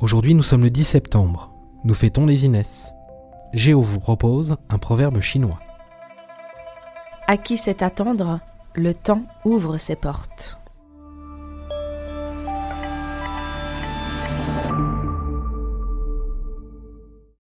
Aujourd'hui nous sommes le 10 septembre. Nous fêtons les Inès. Géo vous propose un proverbe chinois. À qui sait attendre, le temps ouvre ses portes.